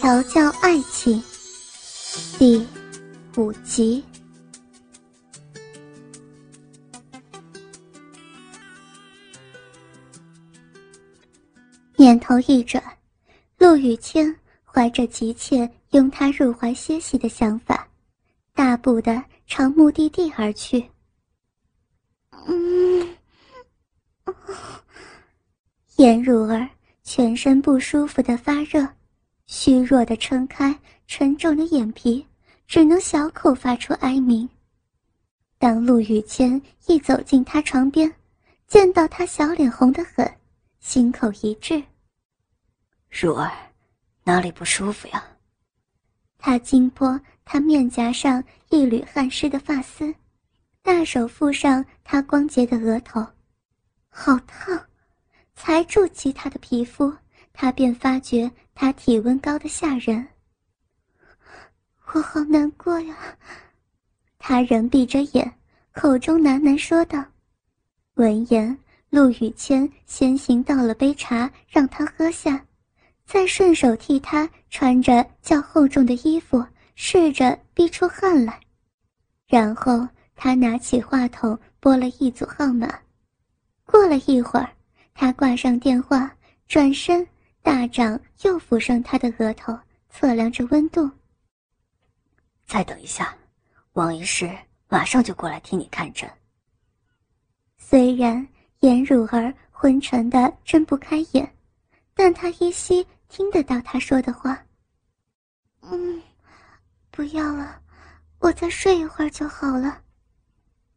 调教爱情第五集。念头一转，陆雨谦怀着急切拥他入怀歇息的想法，大步的朝目的地而去。嗯，颜如儿全身不舒服的发热。虚弱的撑开沉重的眼皮，只能小口发出哀鸣。当陆雨谦一走进他床边，见到他小脸红得很，心口一滞。如儿，哪里不舒服呀？他轻拨他面颊上一缕汗湿的发丝，大手覆上他光洁的额头，好烫！才触及他的皮肤。他便发觉他体温高的吓人，我好难过呀。他仍闭着眼，口中喃喃说道。闻言，陆雨谦先行倒了杯茶让他喝下，再顺手替他穿着较厚重的衣服，试着逼出汗来。然后他拿起话筒拨了一组号码。过了一会儿，他挂上电话，转身。大掌又抚上他的额头，测量着温度。再等一下，王医师马上就过来替你看诊。虽然颜汝儿昏沉的睁不开眼，但他依稀听得到他说的话。嗯，不要了，我再睡一会儿就好了。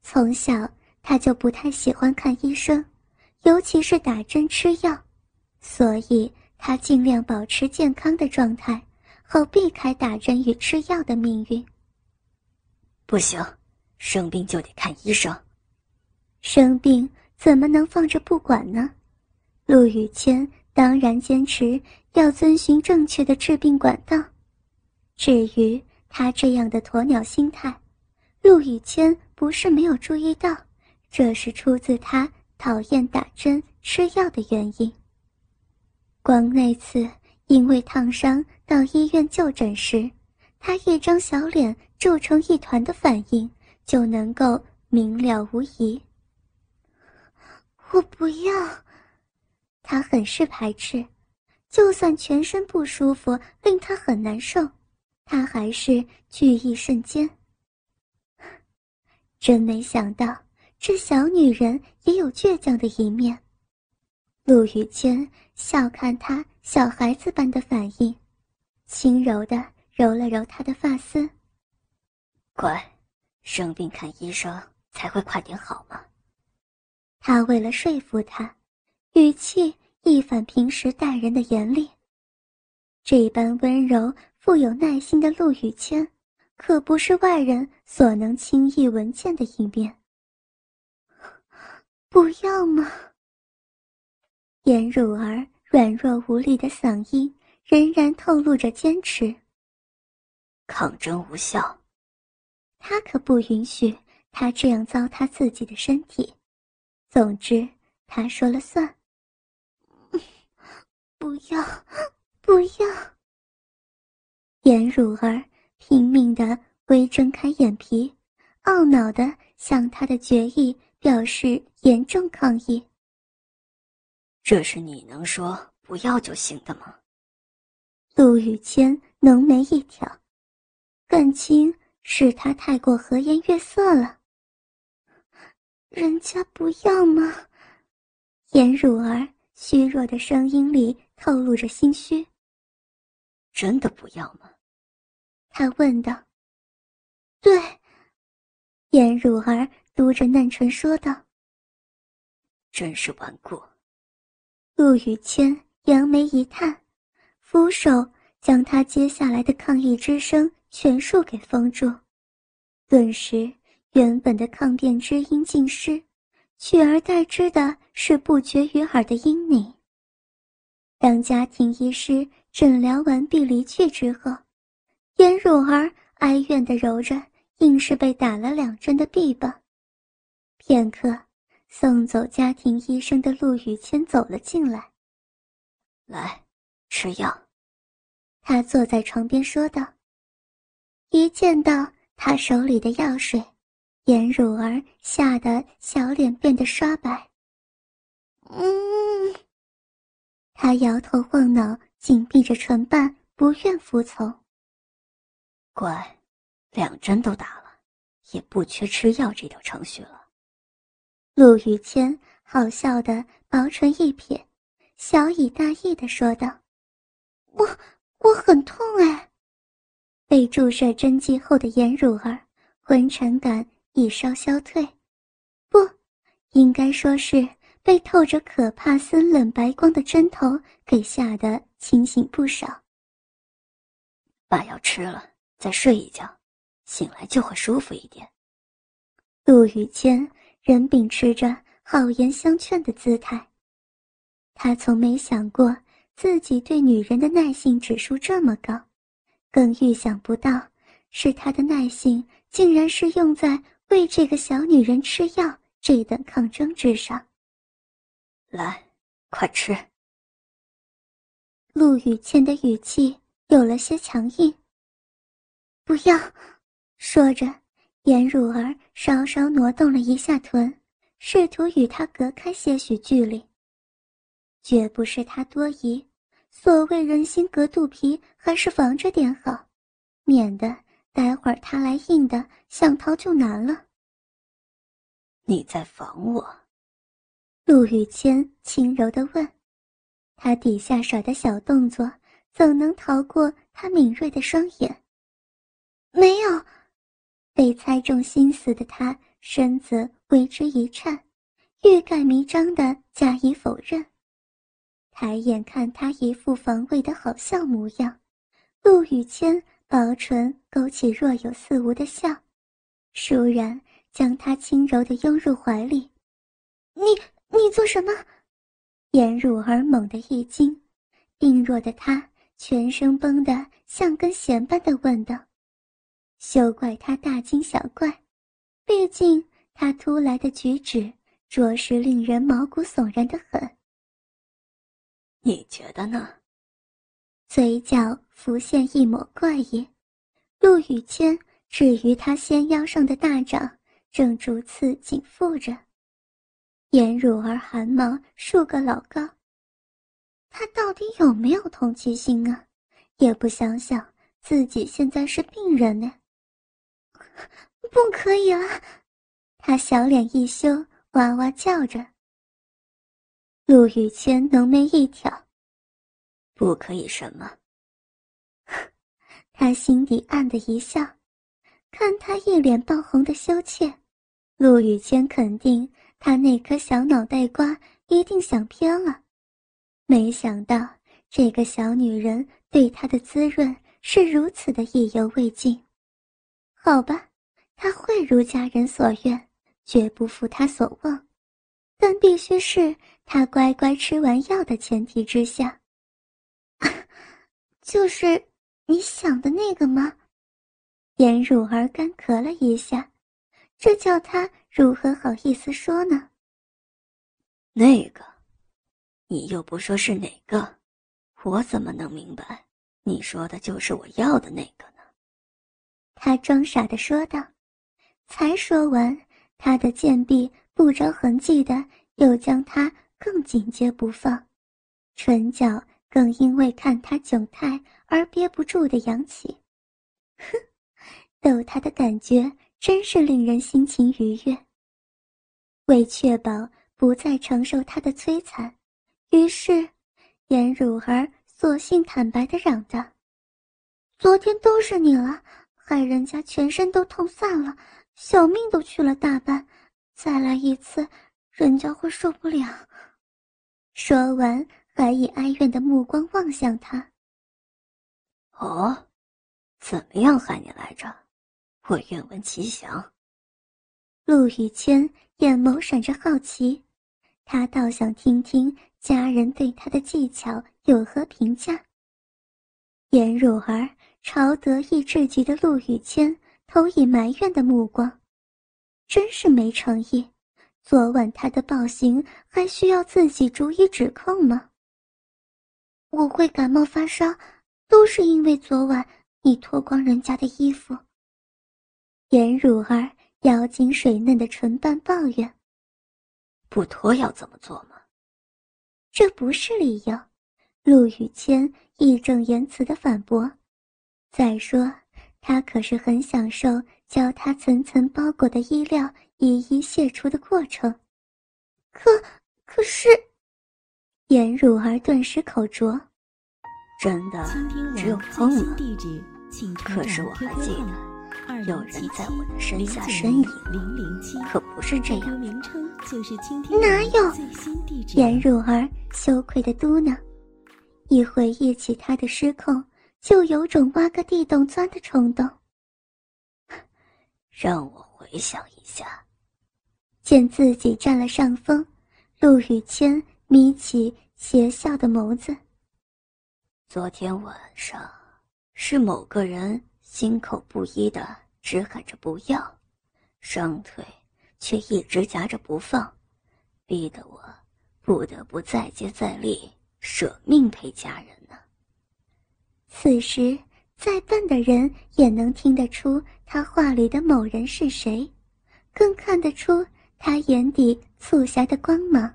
从小他就不太喜欢看医生，尤其是打针吃药，所以。他尽量保持健康的状态，好避开打针与吃药的命运。不行，生病就得看医生。生病怎么能放着不管呢？陆雨谦当然坚持要遵循正确的治病管道。至于他这样的鸵鸟心态，陆雨谦不是没有注意到，这是出自他讨厌打针吃药的原因。光那次因为烫伤到医院就诊时，他一张小脸皱成一团的反应就能够明了无疑。我不要，他很是排斥，就算全身不舒服令他很难受，他还是惧意瞬间。真没想到这小女人也有倔强的一面。陆雨谦笑看他小孩子般的反应，轻柔的揉了揉他的发丝。乖，生病看医生才会快点好吗？他为了说服他，语气一反平时待人的严厉。这般温柔、富有耐心的陆雨谦，可不是外人所能轻易闻见的一面。不要嘛！颜汝儿软弱无力的嗓音仍然透露着坚持。抗争无效，他可不允许他这样糟蹋自己的身体。总之，他说了算。不要，不要！颜汝儿拼命的微睁开眼皮，懊恼的向他的决议表示严重抗议。这是你能说不要就行的吗？陆雨谦浓眉一挑，感情是他太过和颜悦色了。人家不要吗？颜汝儿虚弱的声音里透露着心虚。真的不要吗？他问道。对，颜汝儿嘟着嫩唇说道。真是顽固。陆雨谦扬眉一叹，扶手将他接下来的抗议之声全数给封住，顿时原本的抗辩之音尽失，取而代之的是不绝于耳的阴咛。当家庭医师诊疗完毕离去之后，颜汝儿哀怨地揉着硬是被打了两针的臂膀，片刻。送走家庭医生的陆雨谦走了进来。来，吃药。他坐在床边说道。一见到他手里的药水，颜汝儿吓得小脸变得刷白。嗯，他摇头晃脑，紧闭着唇瓣，不愿服从。乖，两针都打了，也不缺吃药这条程序了。陆雨谦好笑的薄唇一撇，小以大意的说道：“我我很痛哎。”被注射针剂后的颜如儿，昏沉感已稍消退，不，应该说是被透着可怕森冷白光的针头给吓得清醒不少。把药吃了，再睡一觉，醒来就会舒服一点。陆雨谦仍秉持着好言相劝的姿态，他从没想过自己对女人的耐性指数这么高。更预想不到，是他的耐性竟然是用在为这个小女人吃药这等抗争之上。来，快吃。陆雨谦的语气有了些强硬。不要，说着，颜如儿稍稍挪动了一下臀，试图与他隔开些许距离。绝不是他多疑。所谓人心隔肚皮，还是防着点好，免得待会儿他来硬的，想逃就难了。你在防我？陆雨谦轻柔的问。他底下耍的小动作，怎能逃过他敏锐的双眼？没有。被猜中心思的他，身子为之一颤，欲盖弥彰的加以否认。抬眼看他一副防卫的好笑模样，陆雨谦薄唇勾起若有似无的笑，倏然将他轻柔地拥入怀里。你你做什么？颜如儿猛地一惊，病弱的他全身绷得像根弦般的问道：“休怪他大惊小怪，毕竟他突来的举止着实令人毛骨悚然的很。”你觉得呢？嘴角浮现一抹怪异。陆雨谦置于他纤腰上的大掌正逐次紧缚着，眼乳儿汗毛竖个老高。他到底有没有同情心啊？也不想想自己现在是病人呢。不可以了！他小脸一羞，哇哇叫着。陆雨谦浓眉一挑，不可以什么？他心底暗的一笑，看他一脸爆红的羞怯，陆雨谦肯定他那颗小脑袋瓜一定想偏了。没想到这个小女人对他的滋润是如此的意犹未尽。好吧，他会如家人所愿，绝不负他所望，但必须是。他乖乖吃完药的前提之下，就是你想的那个吗？颜汝儿干咳了一下，这叫他如何好意思说呢？那个，你又不说是哪个，我怎么能明白？你说的就是我要的那个？他装傻的说道。才说完，他的贱臂不着痕迹的又将他。更紧接不放，唇角更因为看他窘态而憋不住的扬起。哼，逗他的感觉真是令人心情愉悦。为确保不再承受他的摧残，于是颜汝儿索性坦白的嚷道：“昨天都是你了，害人家全身都痛散了，小命都去了大半，再来一次，人家会受不了。”说完，还以哀怨的目光望向他。哦，怎么样害你来着？我愿闻其详。陆雨谦眼眸闪着好奇，他倒想听听家人对他的技巧有何评价。颜如儿朝得意至极的陆羽谦投以埋怨的目光，真是没诚意。昨晚他的暴行还需要自己逐一指控吗？我会感冒发烧，都是因为昨晚你脱光人家的衣服。颜汝儿咬紧水嫩的唇瓣，抱怨：“不脱要怎么做吗？”这不是理由。陆羽谦义正言辞的反驳：“再说，他可是很享受将他层层包裹的衣料一一卸除的过程。”可，可是，颜如儿顿时口拙。真的只有风了。可是我还记得，有人在我的身下呻吟，可不是这样。哪有？颜如儿羞愧的嘟囔。一回忆起他的失控，就有种挖个地洞钻的冲动。让我回想一下。见自己占了上风，陆雨谦眯起邪笑的眸子。昨天晚上，是某个人心口不一的直喊着不要，双腿却一直夹着不放，逼得我不得不再接再厉，舍命陪家人呢。此时，再笨的人也能听得出他话里的某人是谁，更看得出。他眼底促狭的光芒。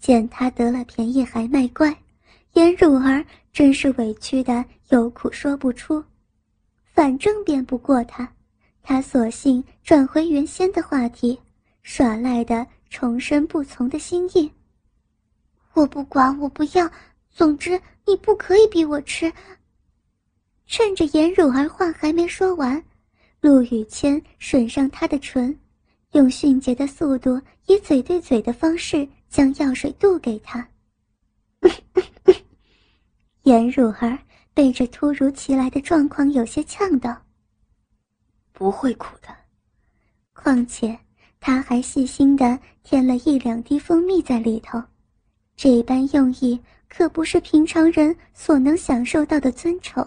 见他得了便宜还卖乖，颜汝儿真是委屈的有苦说不出。反正辩不过他，他索性转回原先的话题，耍赖的重申不从的心意。我不管，我不要，总之你不可以逼我吃。趁着颜汝儿话还没说完，陆雨谦吮上她的唇。用迅捷的速度，以嘴对嘴的方式将药水渡给她。颜汝儿被这突如其来的状况有些呛到。不会苦的，况且他还细心的添了一两滴蜂蜜在里头，这般用意可不是平常人所能享受到的尊宠。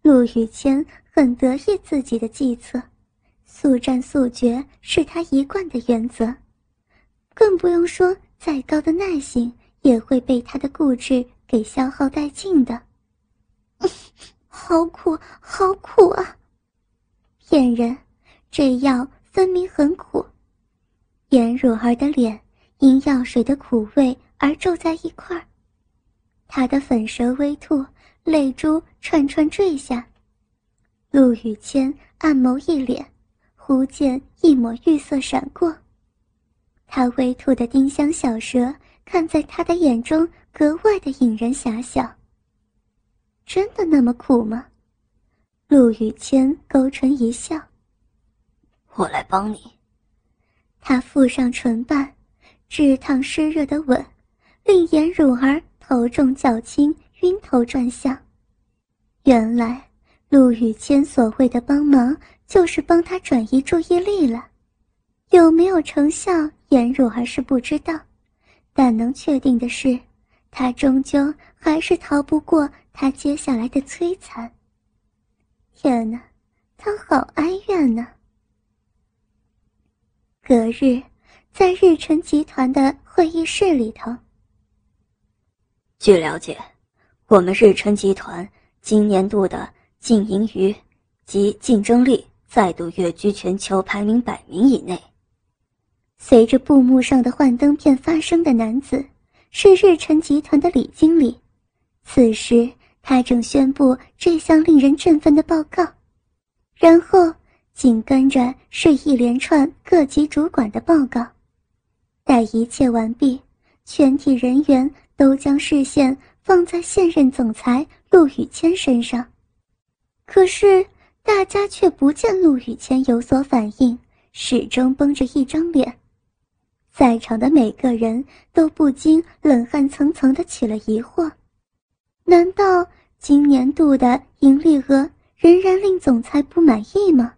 陆雨谦很得意自己的计策。速战速决是他一贯的原则，更不用说再高的耐性也会被他的固执给消耗殆尽的。好苦，好苦啊！骗人，这药分明很苦。颜如儿的脸因药水的苦味而皱在一块儿，他的粉舌微吐，泪珠串串坠下。陆雨谦暗眸一敛。忽见一抹玉色闪过，他微吐的丁香小舌看在他的眼中格外的引人遐想。真的那么苦吗？陆雨谦勾唇一笑：“我来帮你。”他附上唇瓣，炙烫湿热的吻，令颜汝儿头重脚轻，晕头转向。原来。陆雨谦所谓的帮忙，就是帮他转移注意力了。有没有成效，颜汝儿是不知道，但能确定的是，他终究还是逃不过他接下来的摧残。天哪，他好哀怨呐！隔日，在日辰集团的会议室里头，据了解，我们日辰集团今年度的。净盈余及竞争力再度跃居全球排名百名以内。随着布幕上的幻灯片发声的男子是日辰集团的李经理，此时他正宣布这项令人振奋的报告，然后紧跟着是一连串各级主管的报告。待一切完毕，全体人员都将视线放在现任总裁陆宇谦身上。可是，大家却不见陆雨谦有所反应，始终绷着一张脸。在场的每个人都不禁冷汗层层的起了疑惑：难道今年度的盈利额仍然令总裁不满意吗？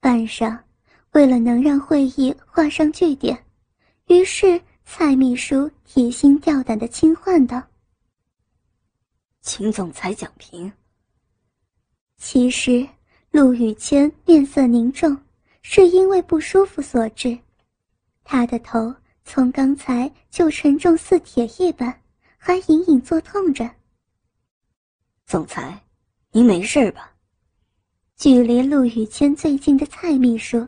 半晌，为了能让会议画上句点，于是蔡秘书提心吊胆的轻唤道：“秦总裁讲评。”其实，陆雨谦面色凝重，是因为不舒服所致。他的头从刚才就沉重似铁一般，还隐隐作痛着，总裁，您没事吧？距离陆雨谦最近的蔡秘书，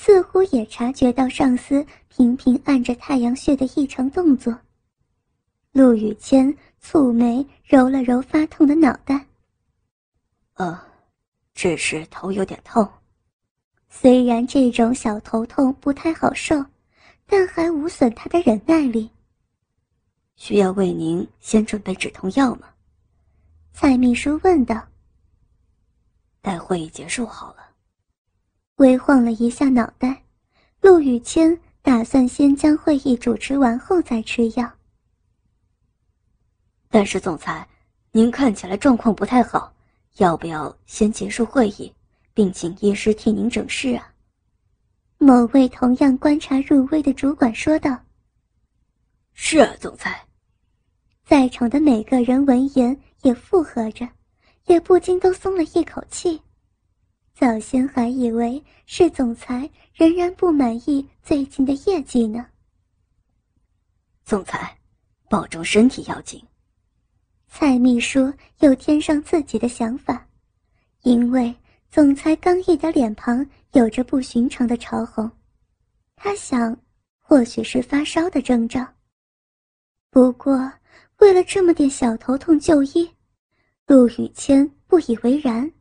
似乎也察觉到上司频频按着太阳穴的异常动作。陆雨谦蹙眉揉了揉发痛的脑袋。呃，只是头有点痛。虽然这种小头痛不太好受，但还无损他的忍耐力。需要为您先准备止痛药吗？蔡秘书问道。待会议结束好了。微晃了一下脑袋，陆雨谦打算先将会议主持完后再吃药。但是总裁，您看起来状况不太好，要不要先结束会议？并请医师替您诊视啊。某位同样观察入微的主管说道：“是啊，总裁。”在场的每个人闻言也附和着，也不禁都松了一口气。早先还以为是总裁仍然不满意最近的业绩呢。总裁，保重身体要紧。蔡秘书又添上自己的想法，因为。总裁刚毅的脸庞有着不寻常的潮红，他想，或许是发烧的征兆。不过，为了这么点小头痛就医，陆雨谦不以为然。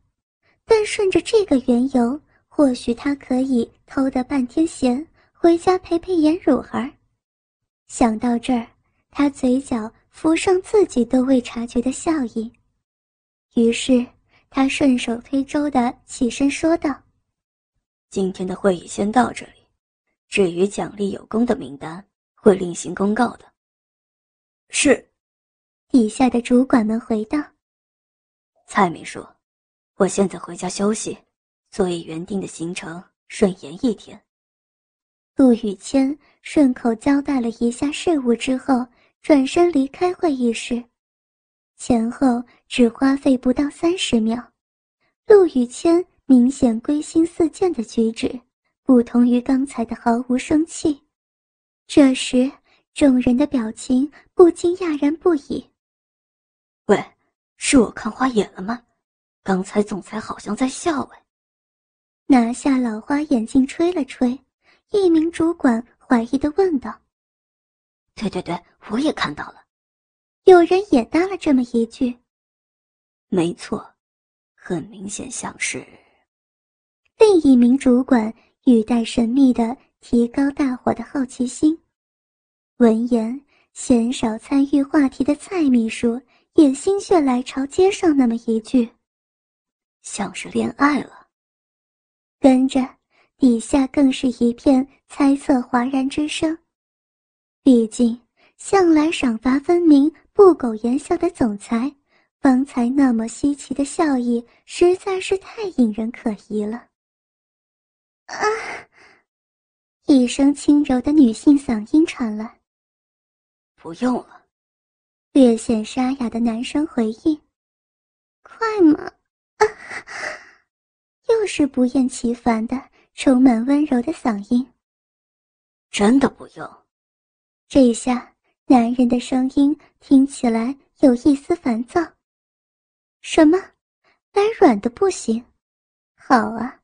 但顺着这个缘由，或许他可以偷得半天闲，回家陪陪颜汝儿。想到这儿，他嘴角浮上自己都未察觉的笑意，于是。他顺手推舟的起身说道：“今天的会议先到这里，至于奖励有功的名单，会另行公告的。”是。底下的主管们回道：“蔡秘书，我现在回家休息，所以原定的行程顺延一天。”陆雨谦顺口交代了一下事务之后，转身离开会议室。前后只花费不到三十秒，陆雨谦明显归心似箭的举止，不同于刚才的毫无生气。这时，众人的表情不禁讶然不已。喂，是我看花眼了吗？刚才总裁好像在笑哎。拿下老花眼镜吹了吹，一名主管怀疑的问道：“对对对，我也看到了。”有人也搭了这么一句：“没错，很明显像是。”另一名主管语带神秘的提高大伙的好奇心。闻言，鲜少参与话题的蔡秘书也心血来潮接上那么一句：“像是恋爱了。”跟着，底下更是一片猜测哗然之声。毕竟，向来赏罚分明。不苟言笑的总裁，方才那么稀奇的笑意，实在是太引人可疑了。啊！一声轻柔的女性嗓音传来。不用了，略显沙哑的男生回应。快嘛！啊！又是不厌其烦的、充满温柔的嗓音。真的不用。这下。男人的声音听起来有一丝烦躁。什么？来软的不行？好啊，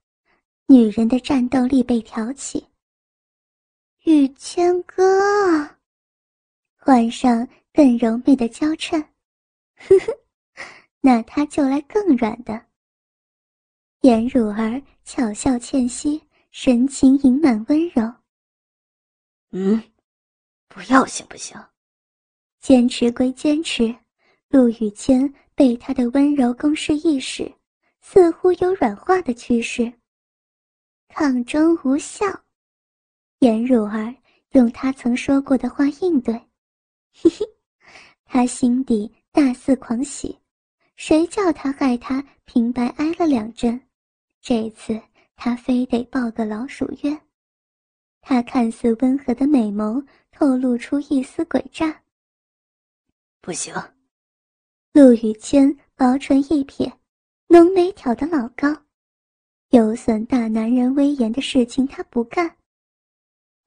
女人的战斗力被挑起。雨谦哥，换上更柔媚的娇嗔。呵呵，那他就来更软的。颜汝儿巧笑倩兮，神情盈满温柔。嗯，不要行不行？坚持归坚持，陆羽谦被他的温柔攻势一使，似乎有软化的趋势。抗争无效，颜汝儿用他曾说过的话应对。嘿嘿，他心底大肆狂喜，谁叫他害他平白挨了两针，这次他非得报个老鼠冤。他看似温和的美眸透露出一丝诡诈。不行，陆雨谦薄唇一撇，浓眉挑得老高，有损大男人威严的事情他不干。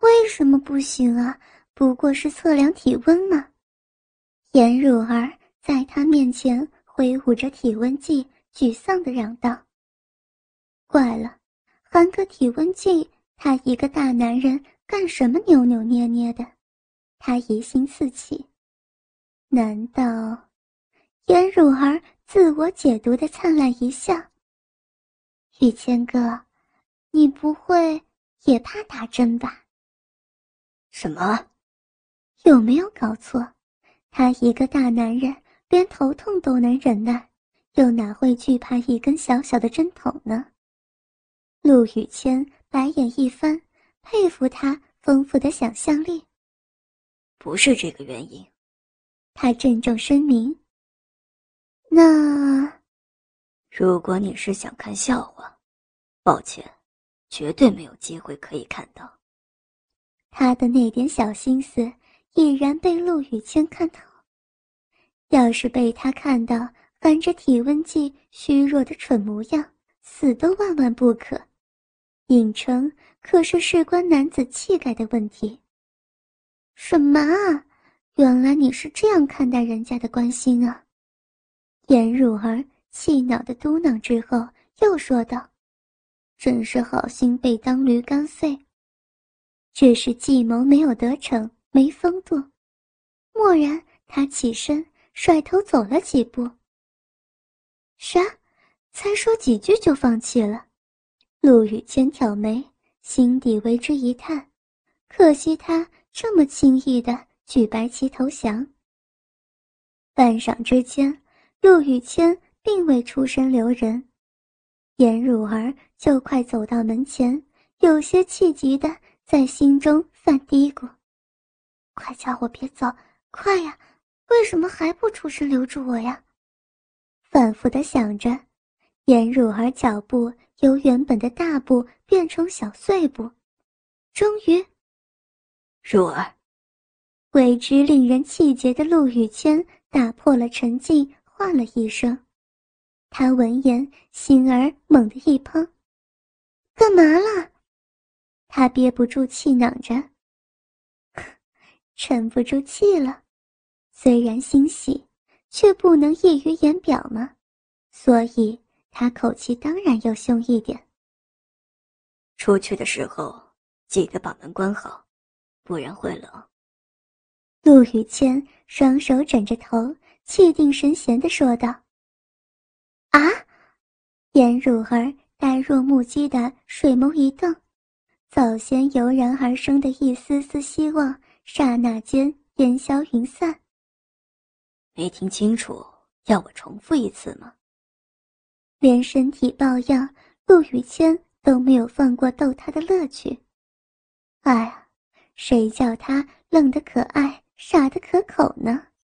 为什么不行啊？不过是测量体温嘛。颜汝儿在他面前挥舞着体温计，沮丧地嚷道：“怪了，含个体温计，他一个大男人干什么扭扭捏捏的？”他疑心四起，难道？颜汝儿自我解读的灿烂一笑：“雨谦哥，你不会也怕打针吧？”“什么？有没有搞错？他一个大男人，连头痛都能忍耐，又哪会惧怕一根小小的针筒呢？”陆雨谦白眼一翻，佩服他丰富的想象力。不是这个原因，他郑重声明。那，如果你是想看笑话，抱歉，绝对没有机会可以看到。他的那点小心思已然被陆雨谦看透。要是被他看到含着体温计虚弱的蠢模样，死都万万不可。影城可是事关男子气概的问题。什么啊？原来你是这样看待人家的关心啊！颜汝儿气恼的嘟囔之后，又说道：“真是好心被当驴肝肺。”这是计谋没有得逞，没风度。蓦然，他起身，甩头走了几步。啥？才说几句就放弃了？陆羽谦挑眉，心底为之一叹，可惜他。这么轻易的举白旗投降。半晌之间，陆雨谦并未出声留人，颜汝儿就快走到门前，有些气急的在心中犯嘀咕：“快叫我别走，快呀！为什么还不出声留住我呀？”反复的想着，颜汝儿脚步由原本的大步变成小碎步，终于。若儿，为之令人气结的陆雨谦打破了沉静，唤了一声。他闻言，心儿猛地一怦，干嘛了？他憋不住气，囔着，沉不住气了。虽然欣喜，却不能溢于言表吗，所以他口气当然要凶一点。出去的时候，记得把门关好。不然会冷。陆雨谦双手枕着头，气定神闲地说道：“啊！”颜汝儿呆若木鸡的水眸一瞪，早先油然而生的一丝丝希望，刹那间烟消云散。没听清楚，要我重复一次吗？连身体抱恙，陆雨谦都没有放过逗他的乐趣。哎呀！谁叫他愣得可爱，傻得可口呢？